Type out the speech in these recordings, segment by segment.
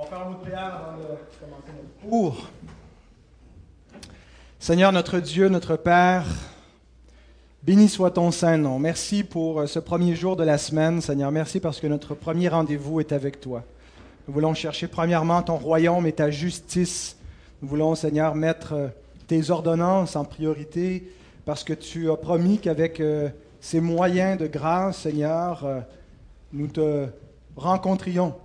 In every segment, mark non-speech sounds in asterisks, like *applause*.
On mot de prière avant de commencer notre cours. Seigneur notre Dieu, notre Père, béni soit ton saint nom. Merci pour euh, ce premier jour de la semaine, Seigneur. Merci parce que notre premier rendez-vous est avec toi. Nous voulons chercher premièrement ton royaume et ta justice. Nous voulons, Seigneur, mettre euh, tes ordonnances en priorité parce que tu as promis qu'avec euh, ces moyens de grâce, Seigneur, nous te rencontrions.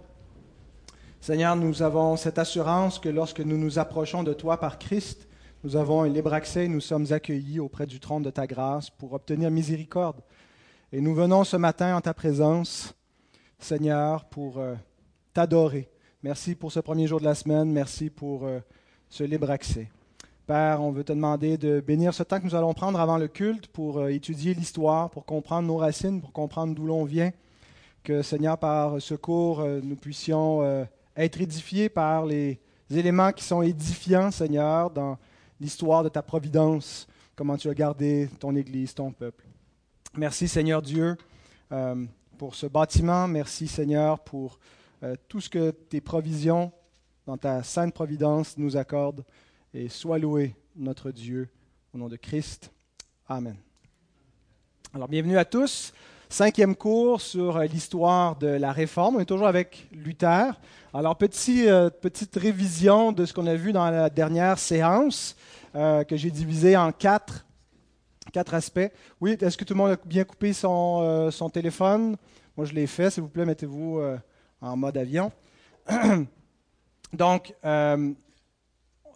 Seigneur, nous avons cette assurance que lorsque nous nous approchons de toi par Christ, nous avons un libre accès, nous sommes accueillis auprès du trône de ta grâce pour obtenir miséricorde. Et nous venons ce matin en ta présence, Seigneur, pour euh, t'adorer. Merci pour ce premier jour de la semaine, merci pour euh, ce libre accès. Père, on veut te demander de bénir ce temps que nous allons prendre avant le culte pour euh, étudier l'histoire, pour comprendre nos racines, pour comprendre d'où l'on vient. Que, Seigneur, par ce cours, nous puissions être édifiés par les éléments qui sont édifiants, Seigneur, dans l'histoire de ta providence, comment tu as gardé ton Église, ton peuple. Merci Seigneur Dieu euh, pour ce bâtiment. Merci Seigneur pour euh, tout ce que tes provisions dans ta sainte providence nous accordent. Et sois loué notre Dieu au nom de Christ. Amen. Alors bienvenue à tous. Cinquième cours sur euh, l'histoire de la Réforme. On est toujours avec Luther. Alors, euh, petite révision de ce qu'on a vu dans la dernière séance, euh, que j'ai divisé en quatre, quatre aspects. Oui, est-ce que tout le monde a bien coupé son, son téléphone? Moi, je l'ai fait. S'il vous plaît, mettez-vous en mode avion. *coughs* Donc,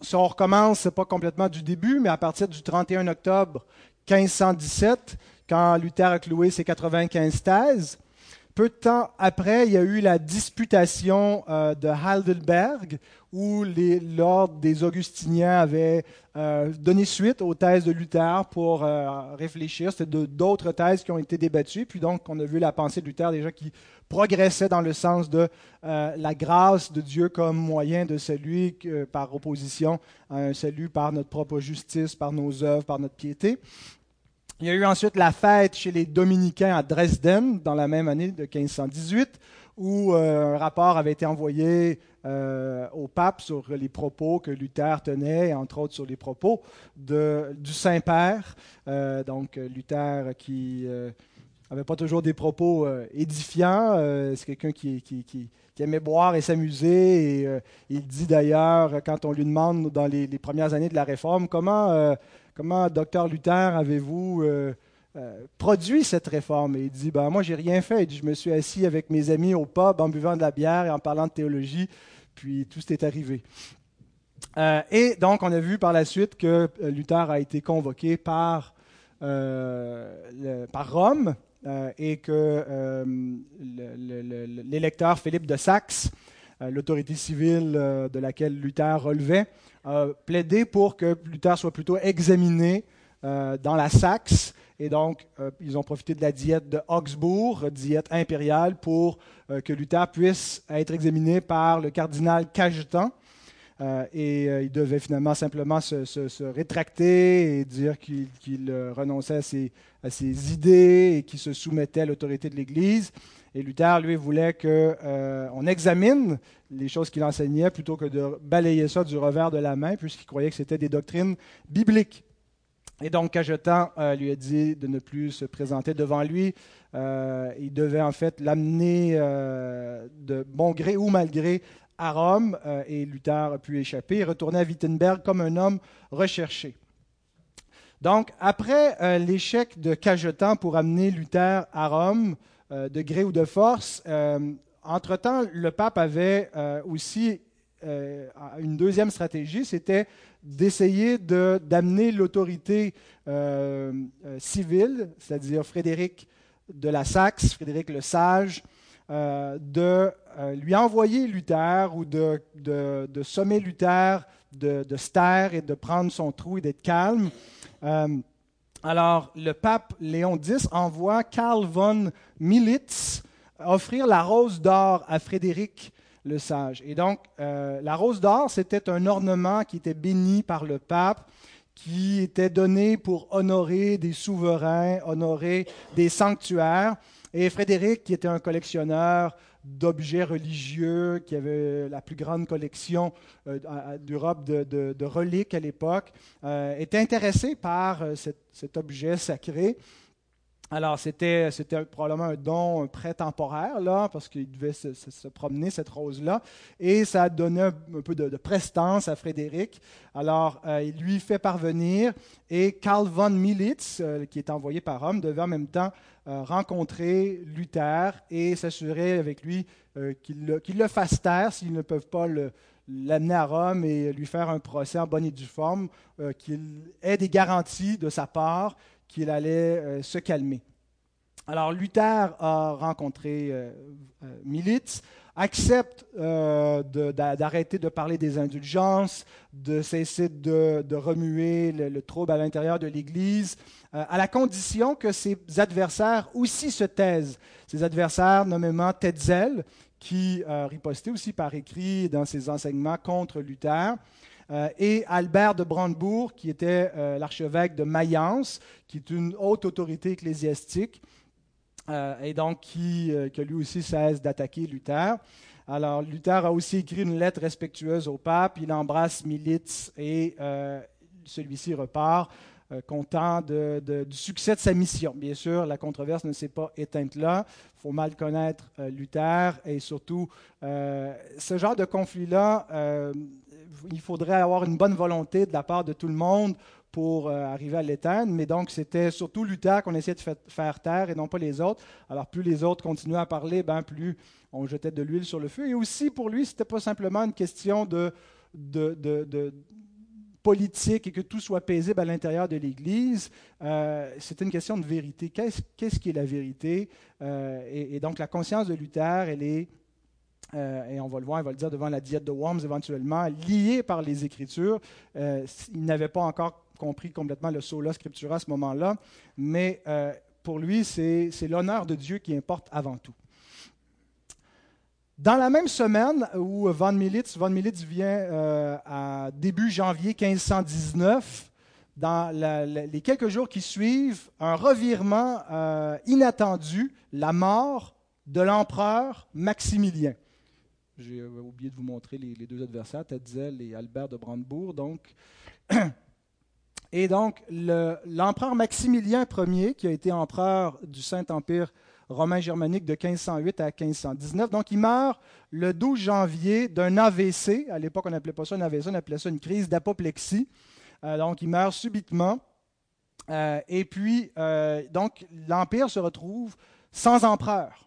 si on recommence, ce n'est pas complètement du début, mais à partir du 31 octobre 1517, quand Luther a cloué ses 95 thèses. Peu de temps après, il y a eu la disputation euh, de Heidelberg, où l'ordre des Augustiniens avait euh, donné suite aux thèses de Luther pour euh, réfléchir. C'était d'autres thèses qui ont été débattues. Puis donc, on a vu la pensée de Luther déjà qui progressait dans le sens de la grâce de Dieu comme moyen de salut par opposition à un salut par notre propre justice, par nos œuvres, par notre piété. Il y a eu ensuite la fête chez les dominicains à Dresden dans la même année de 1518, où euh, un rapport avait été envoyé euh, au pape sur les propos que Luther tenait, entre autres sur les propos du Saint-Père. Euh, donc Luther qui n'avait pas toujours des propos édifiants, c'est quelqu'un qui, aimait boire et s'amuser. Et il dit d'ailleurs, quand on lui demande dans les, premières années de la Réforme, comment comment, docteur Luther, avez-vous euh, euh, produit cette réforme? Et il dit, ben, moi, j'ai rien fait. je me suis assis avec mes amis au pub en buvant de la bière et en parlant de théologie, puis tout s'est arrivé. Euh, et donc, on a vu par la suite que Luther a été convoqué par, par Rome et que l'électeur Philippe de Saxe, l'autorité civile de laquelle Luther relevait, a plaidé pour que Luther soit plutôt examiné euh, dans la Saxe. Et donc, euh, ils ont profité de la diète de Augsbourg, diète impériale, pour euh, que Luther puisse être examiné par le cardinal Cajetan. Et il devait finalement simplement se, rétracter et dire qu'il renonçait à ses, idées et qu'il se soumettait à l'autorité de l'Église. Et Luther, lui, voulait qu'on euh, examine les choses qu'il enseignait plutôt que de balayer ça du revers de la main, puisqu'il croyait que c'était des doctrines bibliques. Et donc, Cajetan euh, lui a dit de ne plus se présenter devant lui. Euh, il devait en fait l'amener de bon gré ou mal gré à Rome, et Luther a pu échapper et retourner à Wittenberg comme un homme recherché. Donc, après l'échec de Cajetan pour amener Luther à Rome, euh, de gré ou de force. Euh, entre-temps, le pape avait euh, aussi une deuxième stratégie, c'était d'essayer d'amener l'autorité civile, c'est-à-dire Frédéric de la Saxe, Frédéric le Sage, de lui envoyer Luther ou de, de, sommer Luther de, de, se taire et de prendre son trou et d'être calme. Alors, le pape Léon X envoie Karl von Militz offrir la rose d'or à Frédéric le Sage. Et donc, euh, la rose d'or, c'était un ornement qui était béni par le pape, qui était donné pour honorer des souverains, honorer des sanctuaires. Et Frédéric, qui était un collectionneur d'objets religieux, qui avait la plus grande collection d'Europe de, reliques à l'époque, était intéressé par cet objet sacré. Alors, c'était, probablement un don, un prêt temporaire, parce qu'il devait se, promener, cette rose-là. Et ça donnait un, peu de, prestance à Frédéric. Alors, euh, il lui fait parvenir. Et Karl von Militz, euh, qui est envoyé par Rome, devait en même temps euh, rencontrer Luther et s'assurer avec lui qu'il, le, fasse taire s'ils ne peuvent pas l'amener à Rome et lui faire un procès en bonne et due forme, qu'il ait des garanties de sa part qu'il allait euh, se calmer. Alors Luther a rencontré euh, euh, Militz, accepte d'arrêter de, parler des indulgences, de cesser de, remuer le, trouble à l'intérieur de l'Église, à la condition que ses adversaires aussi se taisent. Ses adversaires, nommément Tetzel, qui ripostait aussi par écrit dans ses enseignements contre Luther. Euh, et Albert de Brandebourg, qui était euh, l'archevêque de Mayence, qui est une haute autorité ecclésiastique, euh, et donc qui, lui aussi cesse d'attaquer Luther. Alors, Luther a aussi écrit une lettre respectueuse au pape, il embrasse Militz et celui-ci repart. content du succès de sa mission. Bien sûr, la controverse ne s'est pas éteinte là. Il faut mal connaître Luther et surtout, ce genre de conflit-là il faudrait avoir une bonne volonté de la part de tout le monde pour euh, arriver à l'éteindre. Mais donc, c'était surtout Luther qu'on essayait de faire taire et non pas les autres. Alors, plus les autres continuaient à parler, ben, plus on jetait de l'huile sur le feu. Et aussi, pour lui, ce n'était pas simplement une question de, politique et que tout soit paisible à l'intérieur de l'Église. Euh, c'était une question de vérité. Qu'est-ce, qui est la vérité? Euh, et, donc, la conscience de Luther, elle est euh, et on va le voir, il va le dire devant la diète de Worms éventuellement, lié par les Écritures. Euh, il n'avait pas encore compris complètement le sola scriptura à ce moment-là, mais euh, pour lui, c'est l'honneur de Dieu qui importe avant tout. Dans la même semaine où Van Militz, Van vient à début janvier 1519, dans les quelques jours qui suivent, un revirement inattendu, la mort de l'empereur Maximilien. J'ai euh, oublié de vous montrer les, deux adversaires, Tetzel et Albert de Brandebourg. Donc. *clears throat* Et donc, l'empereur Maximilien Ier, qui a été empereur du Saint-Empire romain germanique de 1508 à 1519, donc il meurt le 12 janvier d'un AVC. À l'époque, on n'appelait pas ça un AVC, on appelait ça une crise d'apoplexie. Euh, donc, il meurt subitement. Euh, et puis, donc, l'Empire se retrouve sans empereur.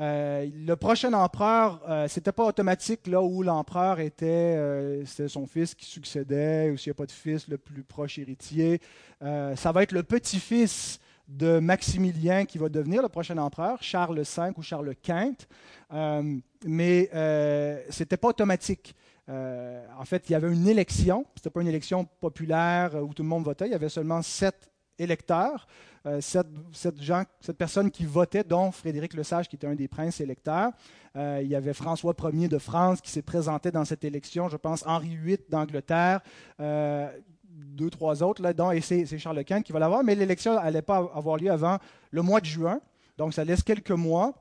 Euh, le prochain empereur, euh, ce n'était pas automatique là où l'empereur était, euh, c'était son fils qui succédait, ou s'il n'y a pas de fils, le plus proche héritier. ça va être le petit-fils de Maximilien qui va devenir le prochain empereur, Charles V ou Charles Quint. mais ce n'était pas automatique. en fait, il y avait une élection. Ce n'était pas une élection populaire où tout le monde votait. Il y avait seulement sept électeurs. Euh, cette, personne qui votait, dont Frédéric Lesage, qui était un des princes électeurs. Euh, il y avait François Ier de France qui s'est présenté dans cette élection, je pense Henri VIII d'Angleterre, euh, deux, trois autres, là, dont, et c'est, Charles Quint qui va l'avoir, mais l'élection n'allait pas avoir lieu avant le mois de juin, donc ça laisse quelques mois.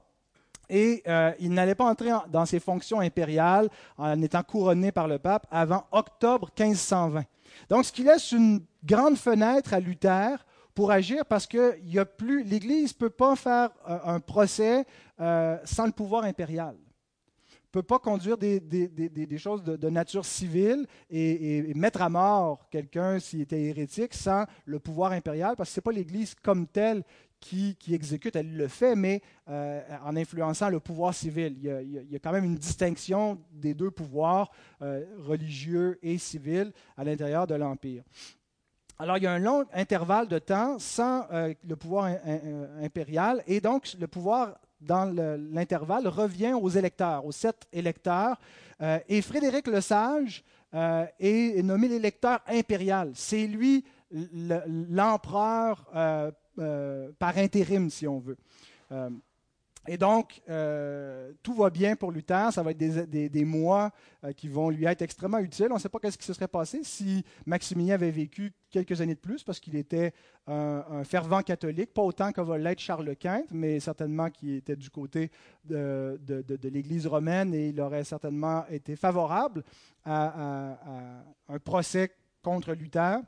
Et il n'allait pas entrer dans ses fonctions impériales en étant couronné par le pape avant octobre 1520. Donc, ce qui laisse une grande fenêtre à Luther pour agir parce que a plus, l'Église ne peut pas faire euh, un procès euh, sans le pouvoir impérial. Ne peut pas conduire des, choses de, nature civile et, mettre à mort quelqu'un s'il était hérétique sans le pouvoir impérial, parce que ce n'est pas l'Église comme telle qui, exécute, elle le fait, mais euh, en influençant le pouvoir civil. Il y, a, quand même une distinction des deux pouvoirs, religieux et civils, à l'intérieur de l'Empire. Alors, il y a un long intervalle de temps sans euh, le pouvoir euh, impérial, et donc le pouvoir dans l'intervalle revient aux électeurs, aux sept électeurs. Euh, et Frédéric le Sage est nommé l'électeur impérial. C'est lui l'empereur par intérim, si on veut. Et donc, euh, tout va bien pour Luther. Ça va être des, mois euh, qui vont lui être extrêmement utiles. On ne sait pas ce qui se serait passé si Maximilien avait vécu quelques années de plus, parce qu'il était un, fervent catholique, pas autant que l'être Charles Quint, mais certainement qui était du côté de, l'Église romaine et il aurait certainement été favorable à, à un procès contre Luther.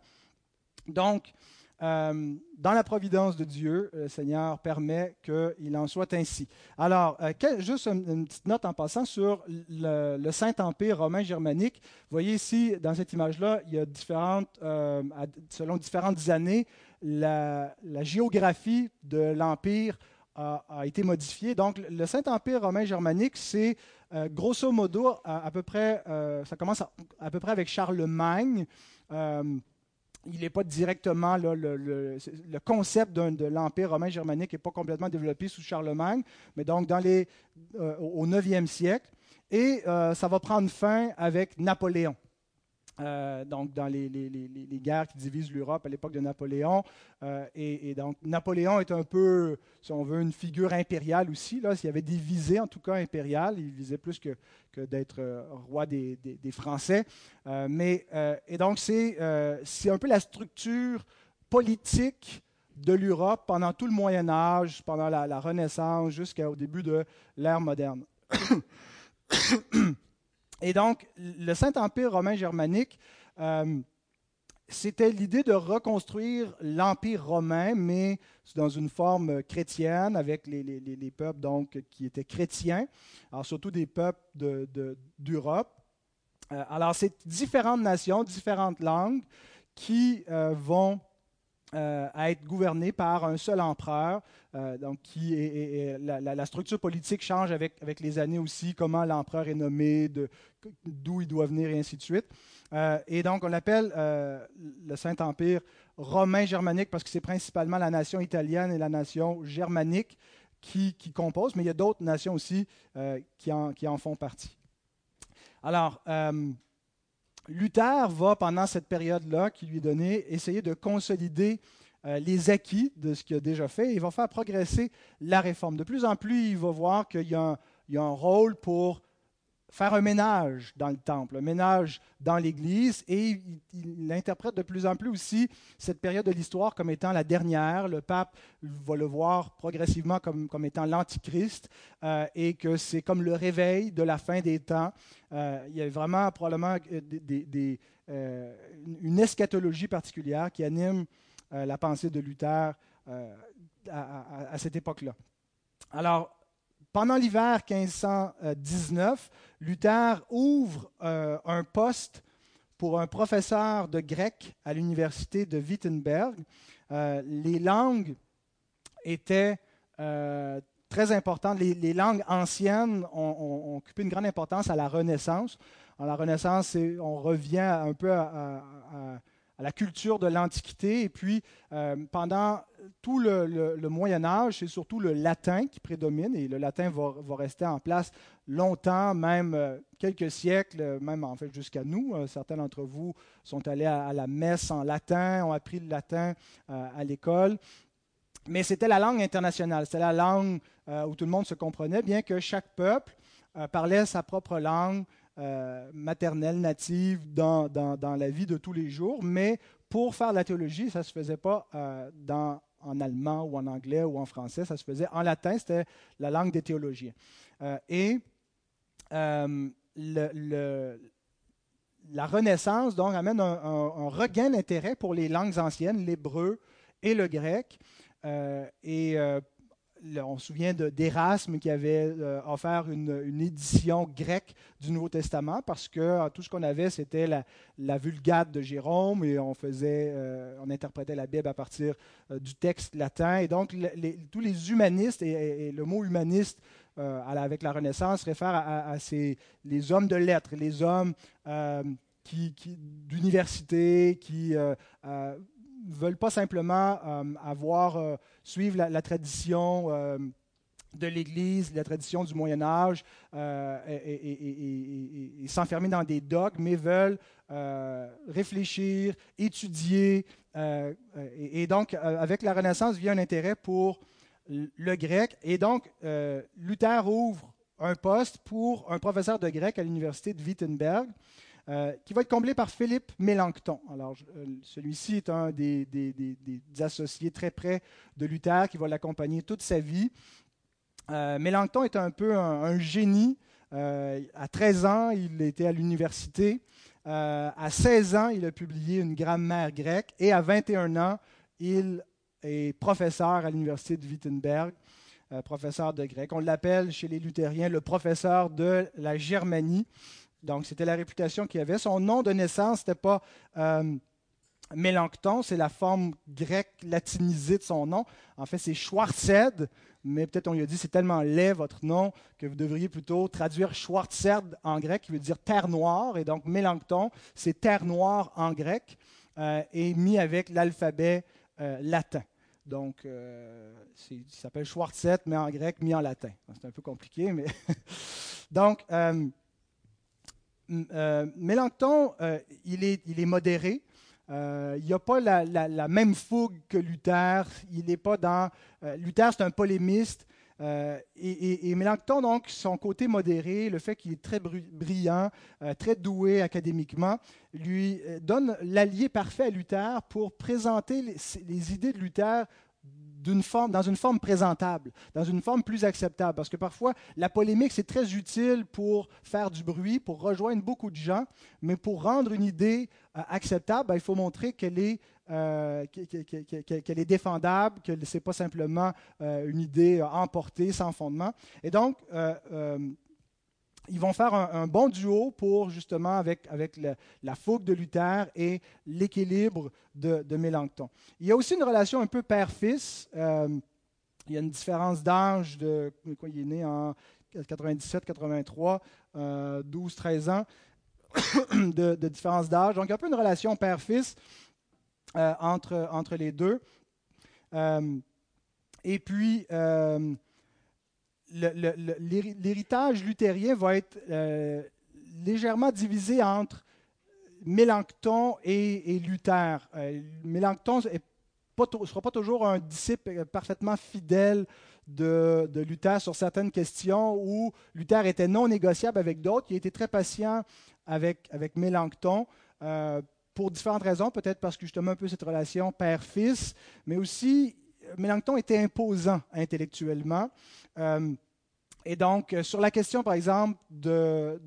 Donc, euh, dans la providence de Dieu, le Seigneur permet qu'il en soit ainsi. Alors, euh, juste une, petite note en passant sur le, Saint-Empire romain germanique. Vous voyez ici, dans cette image-là, il y a euh, selon différentes années, la, géographie de l'Empire a, été modifiée. Donc, le Saint-Empire romain germanique, c'est grosso modo à, peu près, ça commence à, peu près avec Charlemagne il n'est pas directement le, concept de l'empire romain germanique n'est pas complètement développé sous Charlemagne, mais donc dans les, euh, au 9e siècle, et euh, ça va prendre fin avec Napoléon. Euh, donc dans les, guerres qui divisent l'Europe à l'époque de Napoléon. Euh, et, donc Napoléon est un peu, si on veut, une figure impériale aussi. Là, s'il y avait des visées, en tout cas impériales, il visait plus que, que d'être euh, roi des, Français. mais et donc c'est c'est un peu la structure politique de l'Europe pendant tout le Moyen Âge, pendant la, la Renaissance, jusqu'au début de l'ère moderne. Et donc, le Saint-Empire romain germanique, euh, c'était l'idée de reconstruire l'Empire romain, mais dans une forme chrétienne, avec les, peuples donc, qui étaient chrétiens, alors surtout des peuples d'Europe. De, euh, alors, c'est différentes nations, différentes langues qui euh, vont euh, à être gouverné par un seul empereur. Euh, donc, qui la, structure politique change avec, avec les années aussi, comment l'empereur est nommé, d'où il doit venir et ainsi de suite. Euh, et donc, on l'appelle le Saint-Empire romain germanique parce que c'est principalement la nation italienne et la nation germanique qui, qui composent, mais il y a d'autres nations aussi qui en, qui, en, font partie. Alors, Luther va, pendant cette période-là qui lui est donnée, essayer de consolider euh, les acquis de ce qu'il a déjà fait et il va faire progresser la réforme. De plus en plus, il va voir qu'il y, a un rôle pour faire un ménage dans le temple, un ménage dans l'Église, et il, interprète de plus en plus aussi cette période de l'histoire comme étant la dernière. Le pape va le voir progressivement comme, comme étant l'Antichrist, euh, et que c'est comme le réveil de la fin des temps. Euh, il y a vraiment probablement euh, une eschatologie particulière qui anime la pensée de Luther à, à cette époque-là. Alors, pendant l'hiver 1519, Luther ouvre euh, un poste pour un professeur de grec à l'université de Wittenberg. Euh, les langues étaient euh, très importantes. Les, langues anciennes ont, occupé une grande importance à la Renaissance. En la Renaissance, on revient un peu à la culture de l'Antiquité. Et puis, euh, pendant tout le, Moyen Âge, c'est surtout le latin qui prédomine, et le latin va, rester en place longtemps, même euh, quelques siècles, même en fait jusqu'à nous. Euh, certains d'entre vous sont allés à, la messe en latin, ont appris le latin à l'école. Mais c'était la langue internationale, c'était la langue où tout le monde se comprenait, bien que chaque peuple parlait sa propre langue, euh, maternelle, native dans, la vie de tous les jours, mais pour faire la théologie, ça ne se faisait pas euh, en allemand ou en anglais ou en français, ça se faisait en latin, c'était la langue des théologiens. Euh, et la Renaissance donc amène un, un regain d'intérêt pour les langues anciennes, l'hébreu et le grec. et on se souvient d'Erasme qui avait euh, offert une, édition grecque du Nouveau Testament parce que euh, tout ce qu'on avait, c'était la, Vulgate de Jérôme et on faisait, euh, on interprétait la Bible à partir du texte latin. Et donc, tous les humanistes, et, le mot humaniste avec la Renaissance réfère à, ces, les hommes de lettres, les hommes d'université, qui veulent pas simplement euh, euh, suivre la, tradition euh, de l'Église, la tradition du Moyen Âge, et, s'enfermer dans des dogmes, mais veulent réfléchir, étudier. Et, donc, avec la Renaissance vient un intérêt pour le grec. Et donc, Luther ouvre un poste pour un professeur de grec à l'université de Wittenberg. Qui va être comblé par Philippe Mélenchon. Alors, celui-ci est un des, associés très près de Luther qui va l'accompagner toute sa vie. Mélenchon est un peu un génie euh, à 13 ans, il était à l'université. Euh, à 16 ans, il a publié une grammaire grecque. Et à 21 ans, il est professeur à l'université de Wittenberg, euh, professeur de grec. On l'appelle chez les luthériens le professeur de la Germanie. Donc, c'était la réputation qu'il avait. Son nom de naissance, n'était pas Mélenchon, c'est la forme grecque latinisée de son nom. En fait, c'est Schwarzed, mais peut-être on lui a dit c'est tellement laid votre nom que vous devriez plutôt traduire Schwarzed en grec, qui veut dire terre noire. Et donc Mélenchon, c'est terre noire en grec, euh, et mis avec l'alphabet euh, latin. Donc, euh, il s'appelle Schwarzed, mais en grec, mis en latin. C'est un peu compliqué, mais. *laughs* donc, Mélenchon, il, est, il est modéré. Euh, il n'y a pas la, même fougue que Luther. Il n'est pas dans. Euh, Luther, c'est un polémiste. Euh, et, et, Mélenchon, donc, son côté modéré, le fait qu'il est très brillant, très doué académiquement, lui donne l'allié parfait à Luther pour présenter les idées de Luther dans une forme présentable, dans une forme plus acceptable. Parce que parfois, la polémique, c'est très utile pour faire du bruit, pour rejoindre beaucoup de gens, mais pour rendre une idée euh, acceptable, ben, il faut montrer qu'elle est, euh, qu'elle est défendable, que ce n'est pas simplement euh, une idée emportée, sans fondement. Et donc, ils vont faire un, bon duo pour justement avec, avec la fougue de Luther et l'équilibre de, de, Mélenchon. Il y a aussi une relation un peu père-fils. Euh, il y a une différence d'âge de quoi il est né en 97, 83, 12, 13 ans *coughs* de, différence d'âge. Donc il y a un peu une relation père-fils euh, entre, entre les deux. Euh, et puis l'héritage luthérien va être euh, légèrement divisé entre Mélenchon et, Luther. Euh, Mélenchon ne sera pas toujours un disciple parfaitement fidèle de, Luther sur certaines questions où Luther était non négociable avec d'autres. Il a été très patient avec, avec Mélenchon. Euh, pour différentes raisons, peut-être parce que justement un peu cette relation père-fils, mais aussi Mélenchon était imposant intellectuellement. Euh, et donc, euh, sur la question, par exemple, de,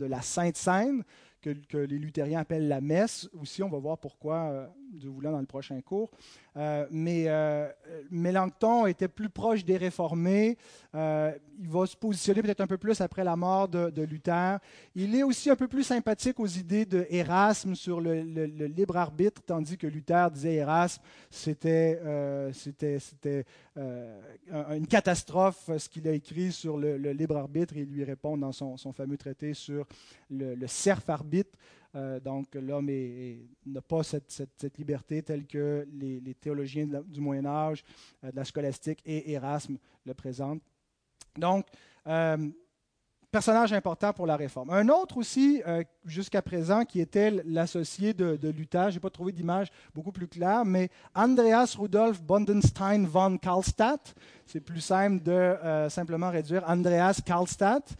la Sainte Seine, que, les luthériens appellent la messe, aussi, on va voir pourquoi, euh, Dieu voulant, dans le prochain cours. Euh, mais euh, Mélenchon était plus proche des réformés. Euh, il va se positionner peut-être un peu plus après la mort de, Luther. Il est aussi un peu plus sympathique aux idées de Erasme sur le, libre arbitre, tandis que Luther disait Erasme, c'était c'était une catastrophe ce qu'il a écrit sur le, libre arbitre. Il lui répond dans son, son fameux traité sur le, serf arbitre. Euh, donc l'homme n'a pas cette, liberté telle que les, théologiens du Moyen Âge, euh, de la scolastique et Erasme le présentent. Donc, euh, personnage important pour la réforme. Un autre aussi, jusqu'à présent, qui était l'associé de, Luther, je n'ai pas trouvé d'image beaucoup plus claire, mais Andreas Rudolf Bondenstein von Karlstadt. C'est plus simple de simplement réduire Andreas Karlstadt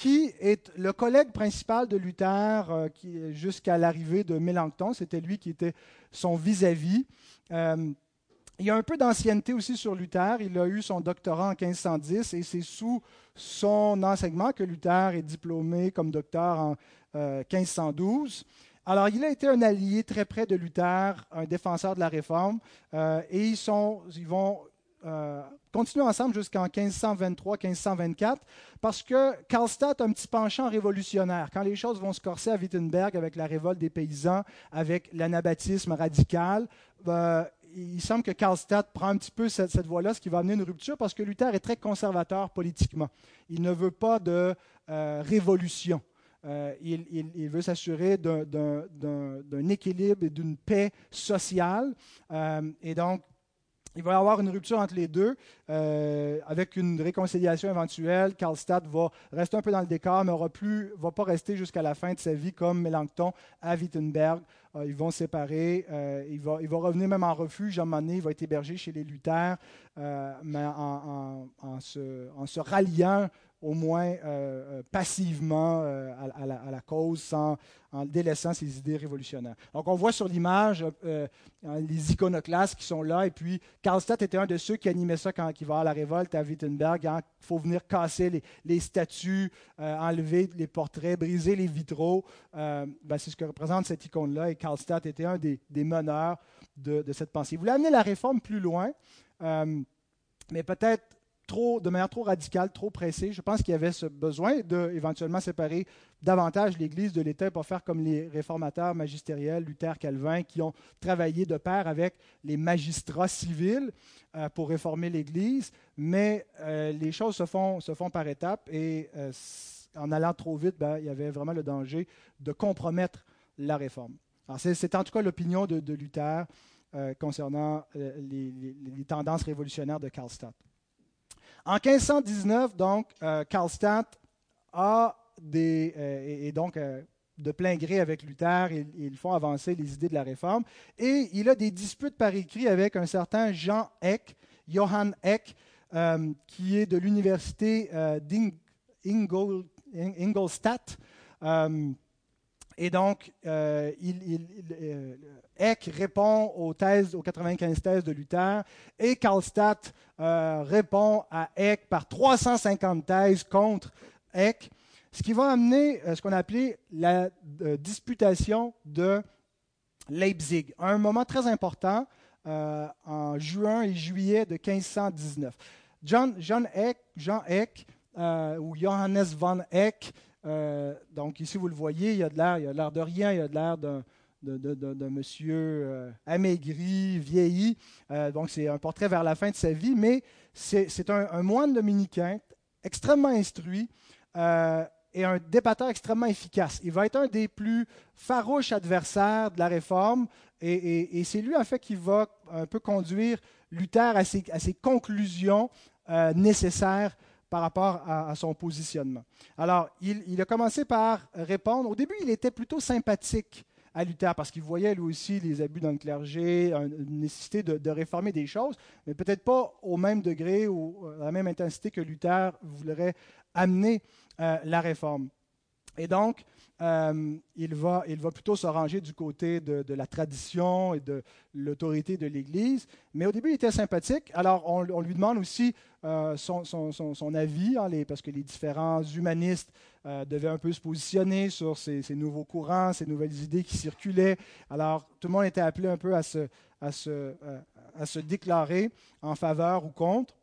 qui est le collègue principal de Luther euh, jusqu'à l'arrivée de Mélenchon. C'était lui qui était son vis-à-vis. Euh, il y a un peu d'ancienneté aussi sur Luther. Il a eu son doctorat en 1510 et c'est sous son enseignement que Luther est diplômé comme docteur en 1512. Euh, Alors, il a été un allié très près de Luther, un défenseur de la réforme, et ils, sont, ils vont euh, continuent ensemble jusqu'en 1523-1524, parce que Karlstadt a un petit penchant révolutionnaire. Quand les choses vont se corser à Wittenberg avec la révolte des paysans, avec l'anabaptisme radical, euh, il semble que Karlstadt prend un petit peu cette, voie-là, ce qui va amener une rupture, parce que Luther est très conservateur politiquement. Il ne veut pas de euh, révolution. il, il, veut s'assurer d'un équilibre et d'une paix sociale. et donc, il va y avoir une rupture entre les deux. avec une réconciliation éventuelle, Karlstadt va rester un peu dans le décor, mais ne va pas rester jusqu'à la fin de sa vie comme Melanchthon à Wittenberg. ils vont se séparer. il, va, il va revenir même en refuge à un moment donné. Il va être hébergé chez les Luther, mais en se ralliant au moins euh, euh, passivement euh, à, la, cause, sans, en délaissant ses idées révolutionnaires. Donc on voit sur l'image les iconoclastes qui sont là, et puis Karlstadt était un de ceux qui animait ça quand il va à la révolte à Wittenberg. Il faut venir casser les, statues, enlever les portraits, briser les vitraux. Ben, c'est ce que représente cette icône-là, et Karlstadt était un des, meneurs de, de, cette pensée. Il voulait amener la réforme plus loin, mais peut-être de manière trop radicale, trop pressée. Je pense qu'il y avait ce besoin d'éventuellement séparer davantage l'Église de l'État pour faire comme les réformateurs magistériels, Luther, Calvin, qui ont travaillé de pair avec les magistrats civils euh, pour réformer l'Église. Mais euh, les choses se font, se font par étapes et euh, en allant trop vite, ben, il y avait vraiment le danger de compromettre la réforme. C'est en tout cas l'opinion de, Luther concernant les tendances révolutionnaires de Karlstadt. En 1519, donc, euh, Karlstadt a euh, donc euh, de plein gré avec Luther, ils, font avancer les idées de la réforme, et il a des disputes par écrit avec un certain Jean Eck, Johann Eck, qui est de l'université d'Ingolstadt. Et donc, euh, euh, Eck répond aux thèses, aux 95 thèses de Luther, et Karlstadt euh, répond à Eck par 350 thèses contre Eck, ce qui va amener ce qu'on a appelé la disputation de Leipzig, un moment très important en juin et juillet de 1519. John, John Eck, Jean Eck, ou Johannes von Eck, euh, donc ici, vous le voyez, il y a de l'air, de rien, il y a de l'air d'un, monsieur euh, amaigri, vieilli. Euh, donc c'est un portrait vers la fin de sa vie, mais c'est, un, moine dominicain extrêmement instruit et un débatteur extrêmement efficace. Il va être un des plus farouches adversaires de la réforme et, c'est lui en fait qui va un peu conduire Luther à ses conclusions nécessaires par rapport à, son positionnement. Alors, il, a commencé par répondre. Au début, il était plutôt sympathique à Luther parce qu'il voyait lui aussi les abus dans le clergé, une nécessité de, réformer des choses, mais peut-être pas au même degré ou à la même intensité que Luther voudrait amener euh, la réforme. Et donc, euh, il, va, il va plutôt se ranger du côté de, la tradition et de l'autorité de l'Église. Mais au début, il était sympathique. Alors, on, lui demande aussi euh, son, avis, hein, parce que les différents humanistes euh, devaient un peu se positionner sur ces, nouveaux courants, ces nouvelles idées qui circulaient. Alors, tout le monde était appelé un peu à se déclarer en faveur ou contre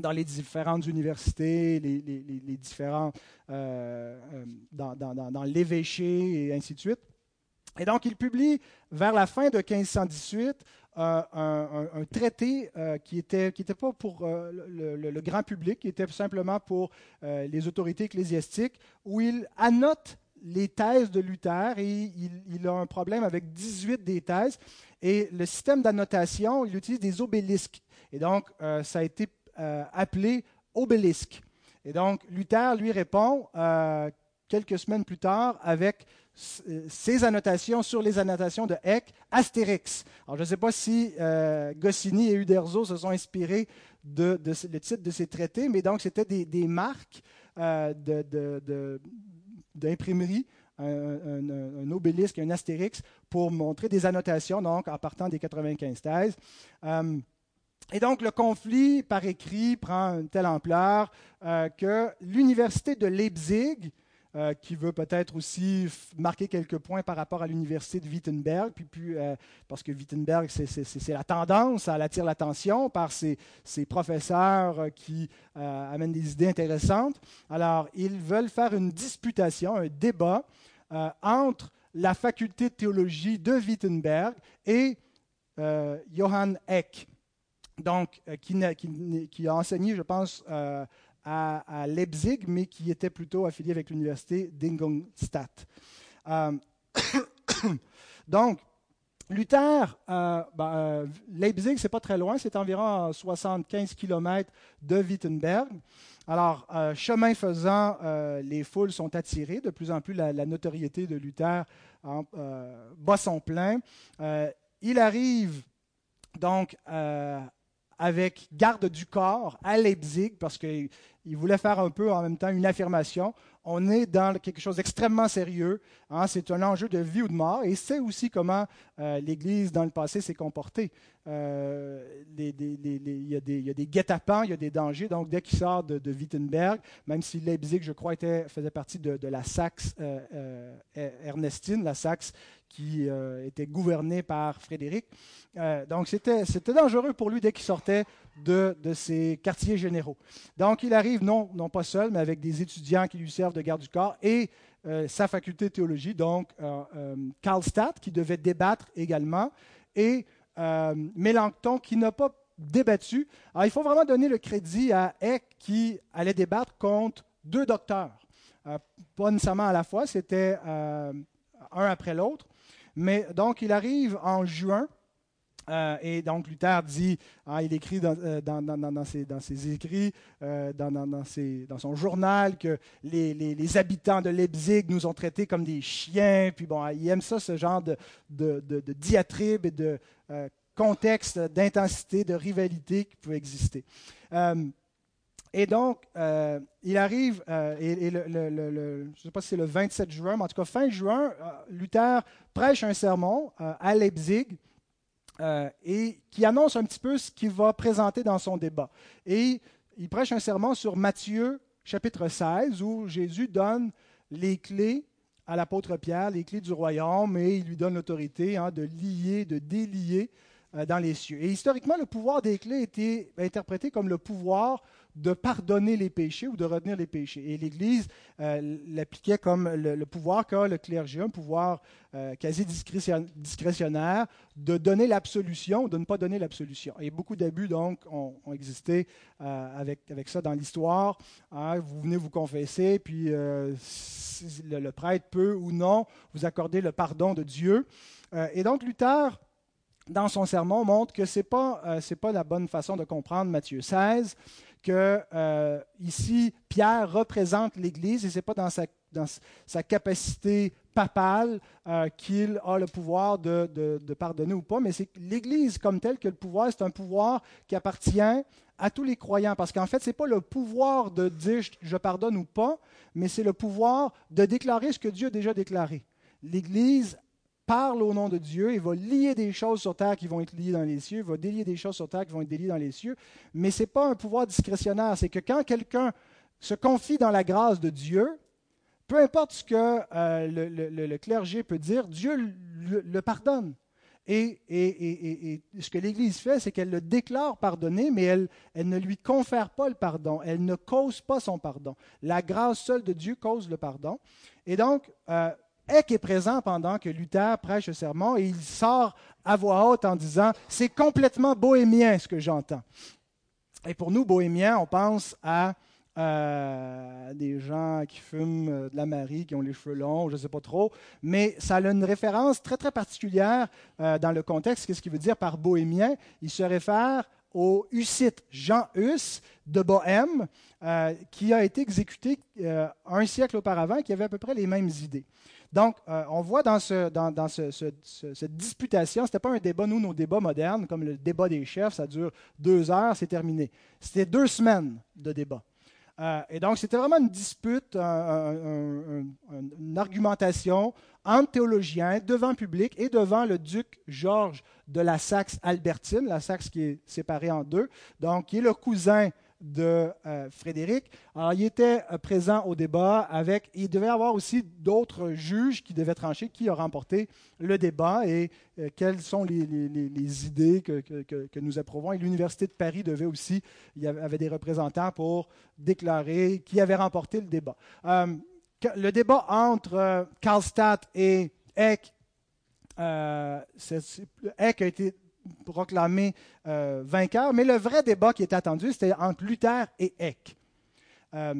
dans les différentes universités, les, différents, euh, euh, dans, dans, dans l'évêché et ainsi de suite. Et donc, il publie vers la fin de 1518 euh, un, traité qui n'était qui était pas pour le, le, grand public, qui était simplement pour les autorités ecclésiastiques, où il annote les thèses de Luther et il, il, a un problème avec 18 des thèses. Et le système d'annotation, il utilise des obélisques. Et donc, ça a été euh, appelé obélisque. Et donc, Luther lui répond euh, quelques semaines plus tard avec euh, ses annotations sur les annotations de Eck, Astérix. Alors, je ne sais pas si Goscinny et Uderzo se sont inspirés de, le titre de ces traités, mais donc c'était des, marques d'imprimerie, un, un, obélisque, un astérix, pour montrer des annotations, donc en partant des 95 thèses. Et donc le conflit par écrit prend une telle ampleur euh, que l'université de Leipzig, euh, qui veut peut-être aussi marquer quelques points par rapport à l'université de Wittenberg, puis, puis euh, parce que Wittenberg, c'est la tendance, elle attire l'attention par ses, ses, professeurs qui amènent des idées intéressantes. Alors, ils veulent faire une disputation, un débat entre la faculté de théologie de Wittenberg et Johann Eck donc, euh, qui, a enseigné, je pense, euh, à, Leipzig, mais qui était plutôt affilié avec l'université d'Ingolstadt. Euh, *coughs* donc, Luther, euh, ben, Leipzig, c'est pas très loin, c'est environ 75 km de Wittenberg. Alors, chemin faisant, les foules sont attirées. De plus en plus, la, notoriété de Luther bat son plein. il arrive donc avec garde du corps à Leipzig parce qu'il voulait faire un peu en même temps une affirmation on est dans quelque chose d'extrêmement sérieux. Hein. c'est un enjeu de vie ou de mort. Et c'est aussi comment euh, l'Église, dans le passé, s'est comportée. Euh, il, y a des, guet-apens, il y a des dangers. Donc, dès qu'il sort de, Wittenberg, même si Leipzig, je crois, faisait partie de, la Saxe euh, Ernestine, la Saxe qui était gouvernée par Frédéric. donc, c'était dangereux pour lui dès qu'il sortait de, de, ses quartiers généraux. Donc, il arrive, non, non pas seul, mais avec des étudiants qui lui servent de garde du corps et euh, sa faculté de théologie, donc euh, euh, Karlstadt, qui devait débattre également, et Mélenchon, qui n'a pas débattu. Alors, il faut vraiment donner le crédit à Eck, qui allait débattre contre deux docteurs. pas nécessairement à la fois, c'était un après l'autre. Mais donc, il arrive en juin euh, et donc Luther dit, hein, il écrit dans, euh, ses, écrits, euh, dans, son journal, que les, habitants de Leipzig nous ont traités comme des chiens. Puis bon, il aime ça, ce genre de, diatribe et de contexte d'intensité, de rivalité qui peut exister. et donc, il arrive, je ne sais pas si c'est le 27 juin, mais en tout cas fin juin, Luther prêche un sermon à Leipzig euh, et qui annonce un petit peu ce qu'il va présenter dans son débat. Et il prêche un sermon sur Matthieu chapitre 16 où Jésus donne les clés à l'apôtre Pierre, les clés du royaume, et il lui donne l'autorité hein, de lier, de délier euh, dans les cieux. Et historiquement, le pouvoir des clés était interprété comme le pouvoir de pardonner les péchés ou de retenir les péchés. Et l'Église euh, l'appliquait comme le, pouvoir qu'a le clergé, un pouvoir euh, quasi discrétionnaire de donner l'absolution ou de ne pas donner l'absolution. Et beaucoup d'abus, donc, ont, existé euh, avec, avec ça dans l'histoire. Hein, vous venez vous confesser, puis le, prêtre peut ou non vous accorder le pardon de Dieu. et donc, Luther dans son sermon, montre que ce n'est pas, pas la bonne façon de comprendre Matthieu 16 que euh, ici, Pierre représente l'Église et ce n'est pas dans sa, capacité papale euh, qu'il a le pouvoir de, de, pardonner ou pas, mais c'est l'Église comme telle que le pouvoir, c'est un pouvoir qui appartient à tous les croyants. Parce qu'en fait, ce n'est pas le pouvoir de dire je pardonne ou pas, mais c'est le pouvoir de déclarer ce que Dieu a déjà déclaré. L'Église parle au nom de Dieu, il va lier des choses sur terre qui vont être liées dans les cieux, il va délier des choses sur terre qui vont être déliées dans les cieux, mais ce n'est pas un pouvoir discrétionnaire, c'est que quand quelqu'un se confie dans la grâce de Dieu, peu importe ce que euh, le, clergé peut dire, Dieu le, pardonne. Et, et, ce que l'Église fait, c'est qu'elle le déclare pardonné, mais elle, elle, ne lui confère pas le pardon. Elle ne cause pas son pardon. La grâce seule de Dieu cause le pardon. Et donc, euh, Eck est présent pendant que Luther prêche le sermon et il sort à voix haute en disant C'est complètement bohémien ce que j'entends. Et pour nous, bohémiens, on pense à euh, des gens qui fument euh, de la Marie, qui ont les cheveux longs, je ne sais pas trop, mais ça a une référence très très particulière euh, dans le contexte. Qu'est-ce qu'il veut dire par bohémien? Il se réfère au Hussite Jean Hus de Bohème, qui a été exécuté un siècle auparavant, qui avait à peu près les mêmes idées. Donc, euh, on voit dans, ce, dans, dans ce, cette disputation, ce n'était pas un débat, nous, nos débats modernes, comme le débat des chefs, ça dure deux heures, c'est terminé. C'était deux semaines de débat. Euh, et donc, c'était vraiment une dispute, une argumentation entre théologiens devant public et devant le duc Georges de la Saxe-Albertine, la Saxe qui est séparée en deux, donc qui est le cousin de euh, Frédéric. Alors, il était euh, présent au débat avec, il devait y avoir aussi d'autres juges qui devaient trancher qui a remporté le débat et euh, quelles sont les, idées que, que, nous approuvons. Et l'Université de Paris devait aussi, il y avait des représentants pour déclarer qui avait remporté le débat. le débat entre Karlstadt et Eck, Eck a été proclamé euh, vainqueur, mais le vrai débat qui était attendu, c'était entre Luther et Eck. Euh,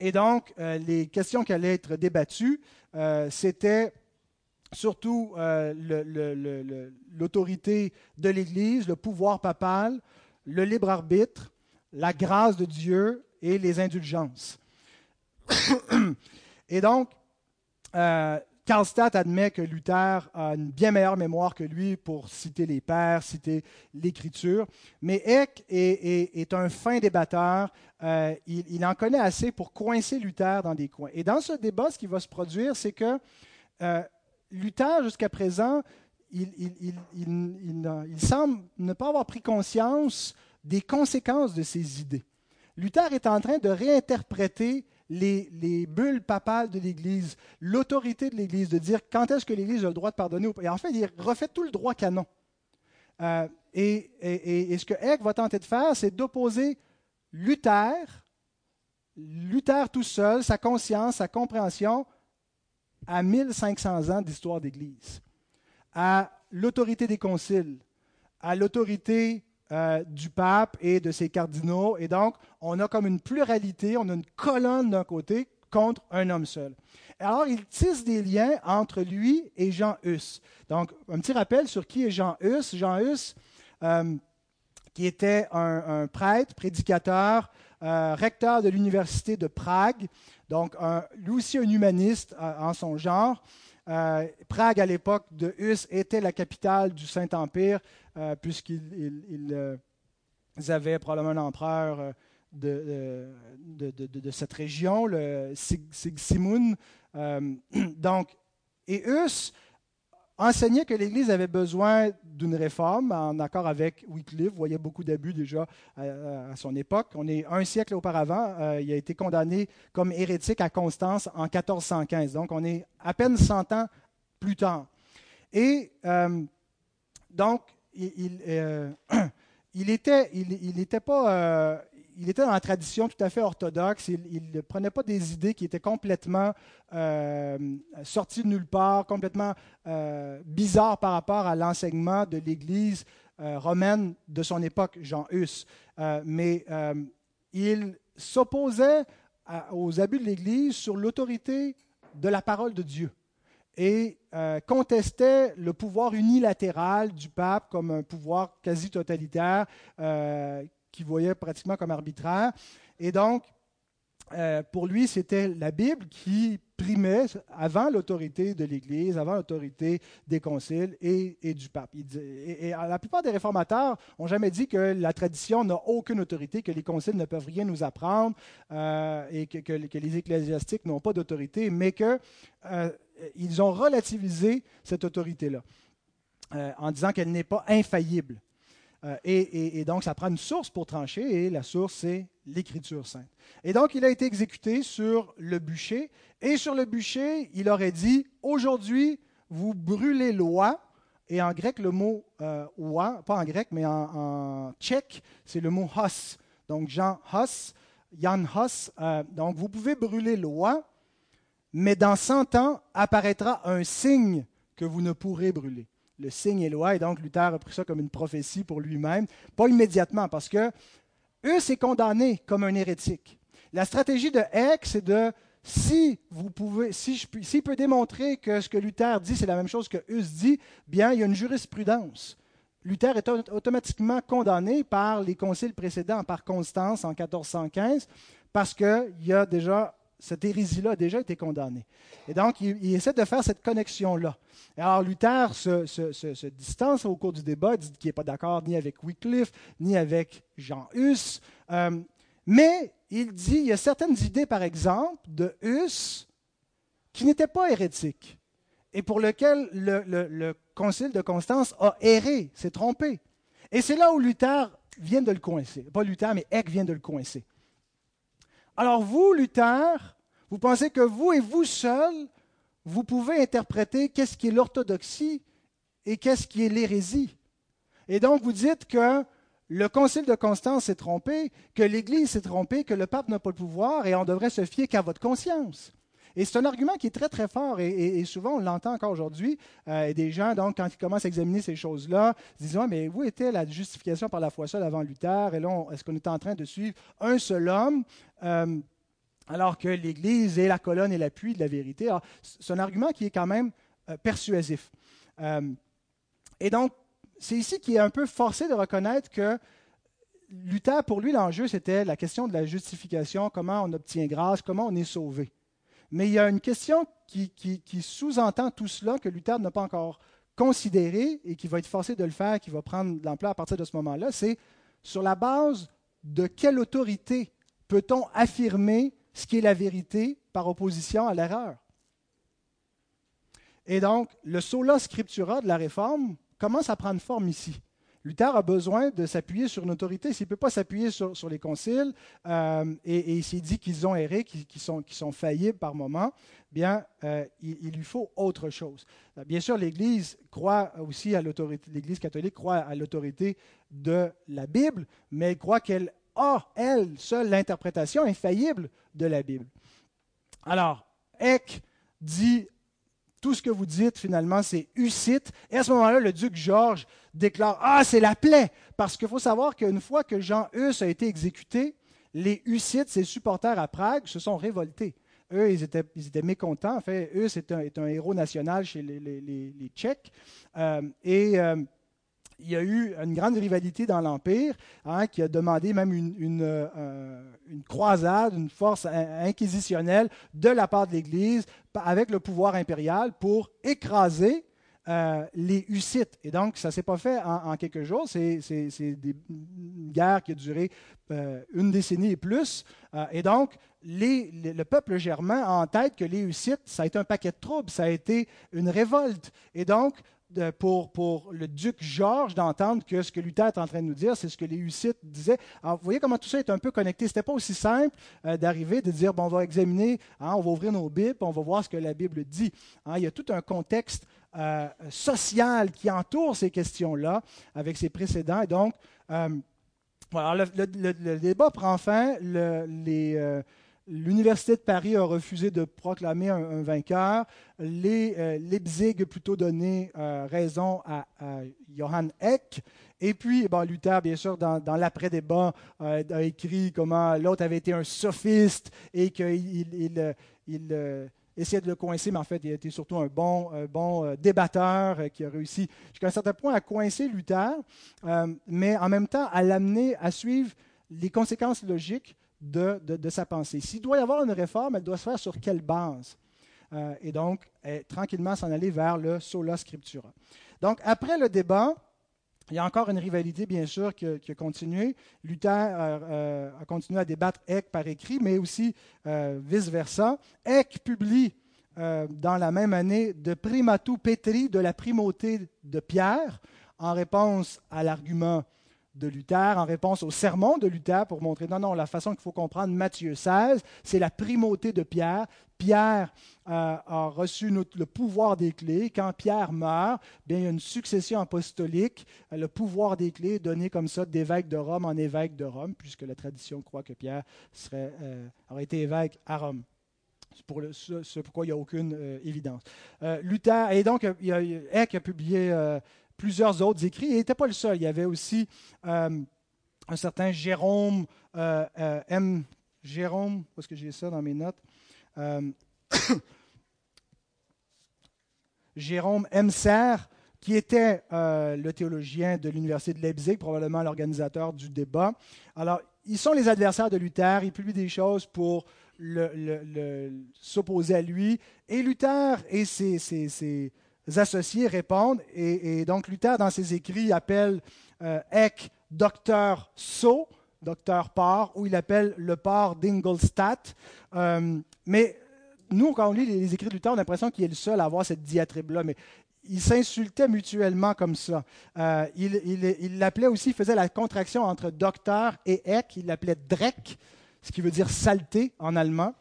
et donc, euh, les questions qui allaient être débattues, c'était surtout l'autorité de l'Église, le pouvoir papal, le libre arbitre, la grâce de Dieu et les indulgences. *coughs* et donc, Karlstadt admet que Luther a une bien meilleure mémoire que lui pour citer les pères, citer l'Écriture, mais Eck est, un fin débatteur. Euh, il, en connaît assez pour coincer Luther dans des coins. Et dans ce débat, ce qui va se produire, c'est que euh, Luther, jusqu'à présent, il, semble ne pas avoir pris conscience des conséquences de ses idées. Luther est en train de réinterpréter les, bulles papales de l'Église, l'autorité de l'Église, de dire quand est-ce que l'Église a le droit de pardonner. Et en fait, il refait tout le droit canon. Euh, et, ce que Eck va tenter de faire, c'est d'opposer Luther, Luther tout seul, sa conscience, sa compréhension, à 1500 ans d'histoire d'Église, à l'autorité des conciles, à l'autorité euh, du pape et de ses cardinaux. Et donc, on a comme une pluralité, on a une colonne d'un côté contre un homme seul. Alors, il tisse des liens entre lui et Jean Hus. Donc, un petit rappel sur qui est Jean Hus. Jean Hus, euh, qui était un, prêtre, prédicateur, euh, recteur de l'université de Prague, donc lui aussi un humaniste en son genre. Prague, à l'époque de Hus, était la capitale du Saint-Empire. Euh, puisqu'ils euh, avaient probablement un empereur euh, de, de, cette région, le Sigismund. *clears throat* donc, et Hus enseignait que l'Église avait besoin d'une réforme, en accord avec Wycliffe. Vous voyez beaucoup d'abus déjà à, son époque. On est un siècle auparavant. il a été condamné comme hérétique à Constance en 1415. Donc, on est à peine 100 ans plus tard. Et donc, il, euh, *clears throat* il, était, il, pas, euh, il était dans la tradition tout à fait orthodoxe. Il ne prenait pas des idées qui étaient complètement euh, sorties de nulle part, complètement bizarres par rapport à l'enseignement de l'Église romaine de son époque, Jean Hus. mais il s'opposait aux abus de l'Église sur l'autorité de la parole de Dieu et euh, contestait le pouvoir unilatéral du pape comme un pouvoir quasi totalitaire euh, qu'il voyait pratiquement comme arbitraire. Et donc, euh, pour lui, c'était la Bible qui primait avant l'autorité de l'Église, avant l'autorité des conciles et, du pape. et, la plupart des réformateurs n'ont jamais dit que la tradition n'a aucune autorité, que les conciles ne peuvent rien nous apprendre et que, que, les ecclésiastiques n'ont pas d'autorité, mais que euh, ont relativisé cette autorité-là euh, en disant qu'elle n'est pas infaillible. Euh, et, donc, ça prend une source pour trancher, et la source, c'est l'Écriture sainte. Et donc, il a été exécuté sur le bûcher, et sur le bûcher, il aurait dit, aujourd'hui, vous brûlez loi, et en grec, le mot oua, pas en grec, mais en, tchèque, c'est le mot hos. Donc, Jean hos, Jan hos. donc, vous pouvez brûler loi, mais dans 100 ans apparaîtra un signe que vous ne pourrez brûler. Le signe est loi, et donc Luther a pris ça comme une prophétie pour lui-même, pas immédiatement, parce que eux, c'est condamné comme un hérétique. La stratégie de Eck, c'est de, si vous pouvez, si je s'il peut démontrer que ce que Luther dit, c'est la même chose que Hus dit, bien, il y a une jurisprudence. Luther est automatiquement condamné par les conciles précédents, par Constance en 1415, parce qu'il y a déjà cette hérésie-là a déjà été condamnée. Et donc, il, essaie de faire cette connexion-là. Alors, Luther se, distance au cours du débat, dit qu'il n'est pas d'accord ni avec Wycliffe, ni avec Jean Hus. Euh, mais il dit, il y a certaines idées, par exemple, de Hus qui n'étaient pas hérétiques et pour lesquelles le, le concile de Constance a erré, s'est trompé. Et c'est là où Luther vient de le coincer. Pas Luther, mais Eck vient de le coincer. Alors vous, Luther, vous pensez que vous et vous seul, vous pouvez interpréter qu'est-ce qui est l'orthodoxie et qu'est-ce qui est l'hérésie. Et donc vous dites que le concile de Constance s'est trompé, que l'Église s'est trompée, que le pape n'a pas le pouvoir et on devrait se fier qu'à votre conscience. Et c'est un argument qui est très, très fort et, souvent on l'entend encore aujourd'hui. Euh, des gens, donc, quand ils commencent à examiner ces choses-là, se disent Mais où était la justification par la foi seule avant Luther? Et là, est-ce qu'on est en train de suivre un seul homme? Euh, alors que l'Église est la colonne et l'appui de la vérité C'est un argument qui est quand même persuasif. et donc, c'est ici qu'il est un peu forcé de reconnaître que Luther, pour lui, l'enjeu, c'était la question de la justification, comment on obtient grâce, comment on est sauvé. Mais il y a une question qui, sous-entend tout cela que Luther n'a pas encore considéré et qui va être forcé de le faire, qui va prendre de l'ampleur à partir de ce moment-là, c'est sur la base de quelle autorité peut-on affirmer ce qui est la vérité par opposition à l'erreur? Et donc, le sola scriptura de la réforme commence à prendre forme ici? Luther a besoin de s'appuyer sur une autorité. S'il ne peut pas s'appuyer sur, les conciles, euh, et, il s'est dit qu'ils ont erré, qu'ils sont, faillibles par moment, bien, euh, il, lui faut autre chose. Bien sûr, l'Église croit aussi à l'autorité, l'Église catholique croit à l'autorité de la Bible, mais elle croit qu'elle a, elle, seule, l'interprétation infaillible de la Bible. Alors, Eck dit tout ce que vous dites, finalement, c'est Hussite. Et à ce moment-là, le duc Georges déclare Ah, c'est la plaie Parce qu'il faut savoir qu'une fois que Jean Hus a été exécuté, les Hussites, ses supporters à Prague, se sont révoltés. Eux, ils étaient, ils étaient mécontents. En fait, Hus est un, héros national chez les, Tchèques. Euh, et. Euh, il y a eu une grande rivalité dans l'Empire hein, qui a demandé même une, euh, croisade, une force inquisitionnelle de la part de l'Église avec le pouvoir impérial pour écraser euh, les Hussites. Et donc, ça ne s'est pas fait en, quelques jours. C'est une guerre qui a duré euh, une décennie et plus. et donc, le peuple germain a en tête que les Hussites, ça a été un paquet de troubles, ça a été une révolte. Et donc, pour, pour, le duc Georges d'entendre que ce que Luther est en train de nous dire, c'est ce que les Hussites disaient. Alors, vous voyez comment tout ça est un peu connecté. Ce n'était pas aussi simple euh, d'arriver, de dire, bon, on va examiner, hein, on va ouvrir nos Bibles, on va voir ce que la Bible dit. Hein, il y a tout un contexte euh, social qui entoure ces questions-là avec ses précédents. Et donc, euh, voilà, le, débat prend fin. les L'Université de Paris a refusé de proclamer un, vainqueur. Les euh, Leipzig plutôt donné euh, raison à, Johann Eck. Et puis, bon, Luther, bien sûr, dans, l'après-débat, euh, a écrit comment l'autre avait été un sophiste et qu'il il, essayait de le coincer, mais en fait, il était surtout un bon, bon débatteur qui a réussi jusqu'à un certain point à coincer Luther, mais en même temps à l'amener à suivre les conséquences logiques de, sa pensée. S'il doit y avoir une réforme, elle doit se faire sur quelle base? Euh, Et donc, tranquillement s'en aller vers le sola scriptura. Donc, après le débat, il y a encore une rivalité, bien sûr, qui, a continué. Luther euh, euh, a continué à débattre Eck par écrit, mais aussi vice-versa. Eck publie dans la même année de primatu petri, de la primauté de Pierre, en réponse à l'argument de Luther en réponse au sermon de Luther pour montrer, non, non, la façon qu'il faut comprendre Matthieu 16, c'est la primauté de Pierre. Pierre euh, a reçu le pouvoir des clés. Quand Pierre meurt, bien, il y a une succession apostolique. Le pouvoir des clés est donné comme ça d'évêque de Rome en évêque de Rome, puisque la tradition croit que Pierre euh, aurait été évêque à Rome. C'est ce, pourquoi il n'y a aucune euh, évidence. Luther, et donc, il a, Eck a publié plusieurs autres écrits. il n'était pas le seul. Il y avait aussi euh, un certain Jérôme euh, euh, M. Jérôme, où est-ce que j'ai ça dans mes notes? Jérôme M. Serre, qui était le théologien de l'Université de Leipzig, probablement l'organisateur du débat. Alors, ils sont les adversaires de Luther, ils publient des choses pour s'opposer à lui. Et Luther et ses associés répondent, et, donc Luther, dans ses écrits, appelle euh, Eck docteur So, docteur Parr, ou il appelle le Parr d'Ingolstadt. Euh, mais nous, quand on lit les, écrits de Luther, on a l'impression qu'il est le seul à avoir cette diatribe-là. Mais ils s'insultaient mutuellement comme ça. Euh, il l'appelait aussi, il faisait la contraction entre docteur et Eck, il l'appelait Dreck, ce qui veut dire saleté en allemand.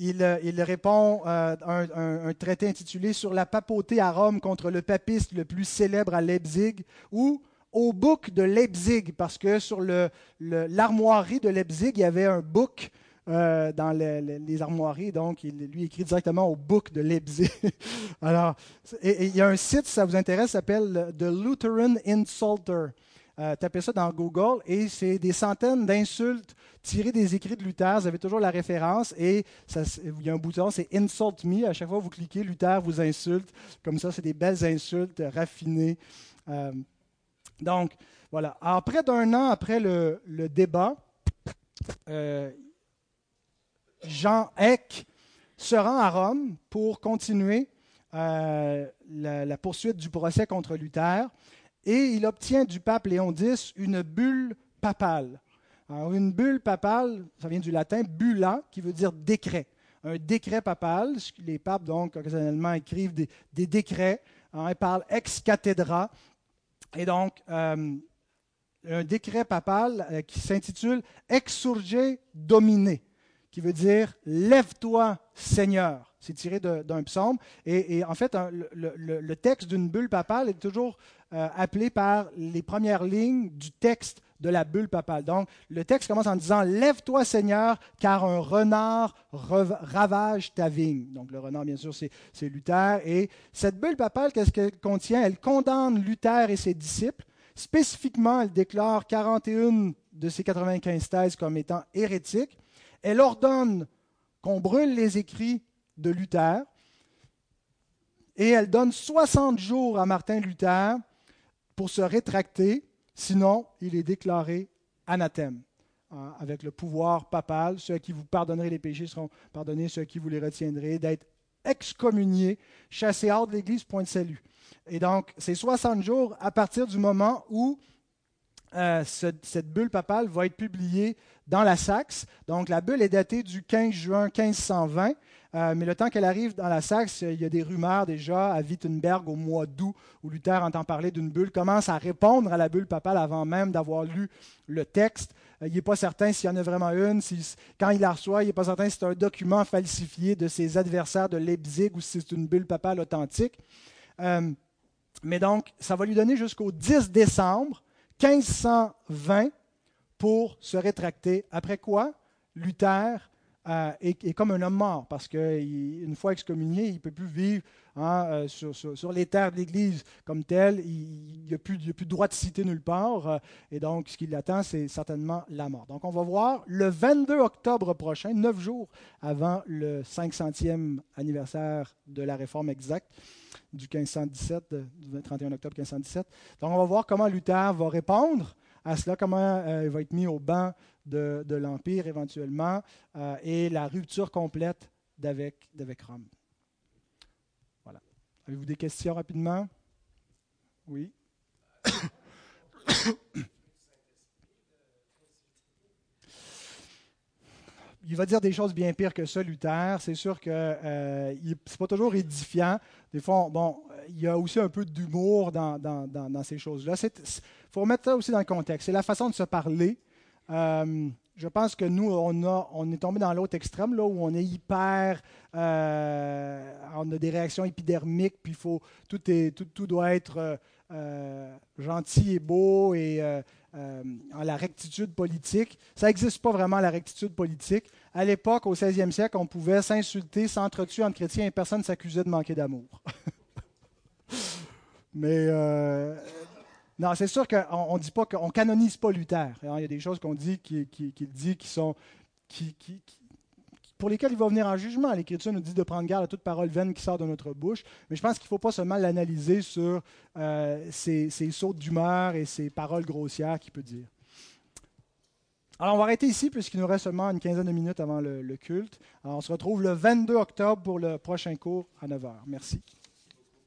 Euh, il, répond à euh, un, traité intitulé Sur la papauté à Rome contre le papiste le plus célèbre à Leipzig, ou au bouc de Leipzig, parce que sur l'armoirie de Leipzig, il y avait un bouc euh, dans les, armoiries, donc il lui écrit directement au bouc de Leipzig. *laughs* Alors, il y a un site, si ça vous intéresse, s'appelle The Lutheran Insulter. Tapez ça dans Google et c'est des centaines d'insultes tirez des écrits de Luther, vous avez toujours la référence et ça, il y a un bouton, c'est Insult Me. À chaque fois que vous cliquez, Luther vous insulte. Comme ça, c'est des belles insultes raffinées. Euh, donc, voilà. Alors, près d'un an après le, débat, euh, Jean Eck se rend à Rome pour continuer euh, la, poursuite du procès contre Luther et il obtient du pape Léon X une bulle papale. Alors, une bulle papale, ça vient du latin bulla, qui veut dire décret. Un décret papal, les papes, donc, occasionnellement écrivent des, décrets. ils parlent ex cathedra. Et donc, euh, un décret papal euh, qui s'intitule Exurge Domine, qui veut dire Lève-toi, Seigneur. C'est tiré d'un psaume. Et, en fait, le, texte d'une bulle papale est toujours euh, appelé par les premières lignes du texte de la bulle papale. Donc, le texte commence en disant Lève-toi, Seigneur, car un renard ravage ta vigne. Donc, le renard, bien sûr, c'est Luther. Et cette bulle papale, qu'est-ce qu'elle contient? Elle condamne Luther et ses disciples. Spécifiquement, elle déclare 41 de ses 95 thèses comme étant hérétiques. Elle ordonne qu'on brûle les écrits de Luther. Et elle donne 60 jours à Martin Luther pour se rétracter Sinon, il est déclaré anathème, hein, avec le pouvoir papal. Ceux qui vous pardonnerez les péchés seront pardonnés, ceux qui vous les retiendrez, d'être excommuniés, chassés hors de l'Église, point de salut. Et donc, c'est 60 jours à partir du moment où euh, cette bulle papale va être publiée dans la Saxe. Donc, la bulle est datée du 15 juin 1520. Euh, mais le temps qu'elle arrive dans la Saxe, il y a des rumeurs déjà à Wittenberg au mois d'août, où Luther entend parler d'une bulle, commence à répondre à la bulle papale avant même d'avoir lu le texte? Euh, il n'est pas certain s'il y en a vraiment une. quand il la reçoit, il n'est pas certain si c'est un document falsifié de ses adversaires de Leipzig ou si c'est une bulle papale authentique. Euh, mais donc, ça va lui donner jusqu'au 10 décembre 1520 pour se rétracter. Après quoi, Luther euh, est, comme un homme mort, parce qu'une fois excommunié, il ne peut plus vivre hein, euh, sur, les terres de l'Église comme tel. Il n'y a, plus de droit de citer nulle part. Euh, et donc, ce qui l'attend, c'est certainement la mort. Donc, on va voir le 22 octobre prochain, neuf jours avant le 500e anniversaire de la réforme exacte du 1517, du 31 octobre 1517. Donc, on va voir comment Luther va répondre à cela, comment il va être mis au banc de, l'Empire éventuellement, euh, et la rupture complète d'avec, Rome. Voilà. Avez-vous des questions rapidement? Oui. Il va dire des choses bien pires que ça, Luther. C'est sûr que euh, c'est pas toujours édifiant. Des fois, bon, il y a aussi un peu d'humour dans, dans, ces choses-là. Il faut remettre ça aussi dans le contexte. C'est la façon de se parler. Euh, je pense que nous, on, a, on est tombé dans l'autre extrême, là, où on est hyper. Euh, on a des réactions épidermiques, puis faut, tout, est, tout, tout doit être euh, gentil et beau et en la rectitude politique. Ça n'existe pas vraiment, la rectitude politique. À l'époque, au 16e siècle, on pouvait s'insulter, s'entretuer entre chrétiens et personne ne s'accusait de manquer d'amour. *laughs* Mais non, c'est sûr qu'on ne dit pas qu'on canonise pas Luther. Il y a des choses qu'on dit qu'il dit qui sont qui, pour lesquelles il va venir en jugement. L'Écriture nous dit de prendre garde à toute parole vaine qui sort de notre bouche. Mais je pense qu'il ne faut pas seulement l'analyser sur euh, ses, sautes d'humeur et ses paroles grossières qu'il peut dire. Alors, on va arrêter ici puisqu'il nous reste seulement une quinzaine de minutes avant le, le culte. Alors, on se retrouve le 22 octobre pour le prochain cours à 9h. Merci.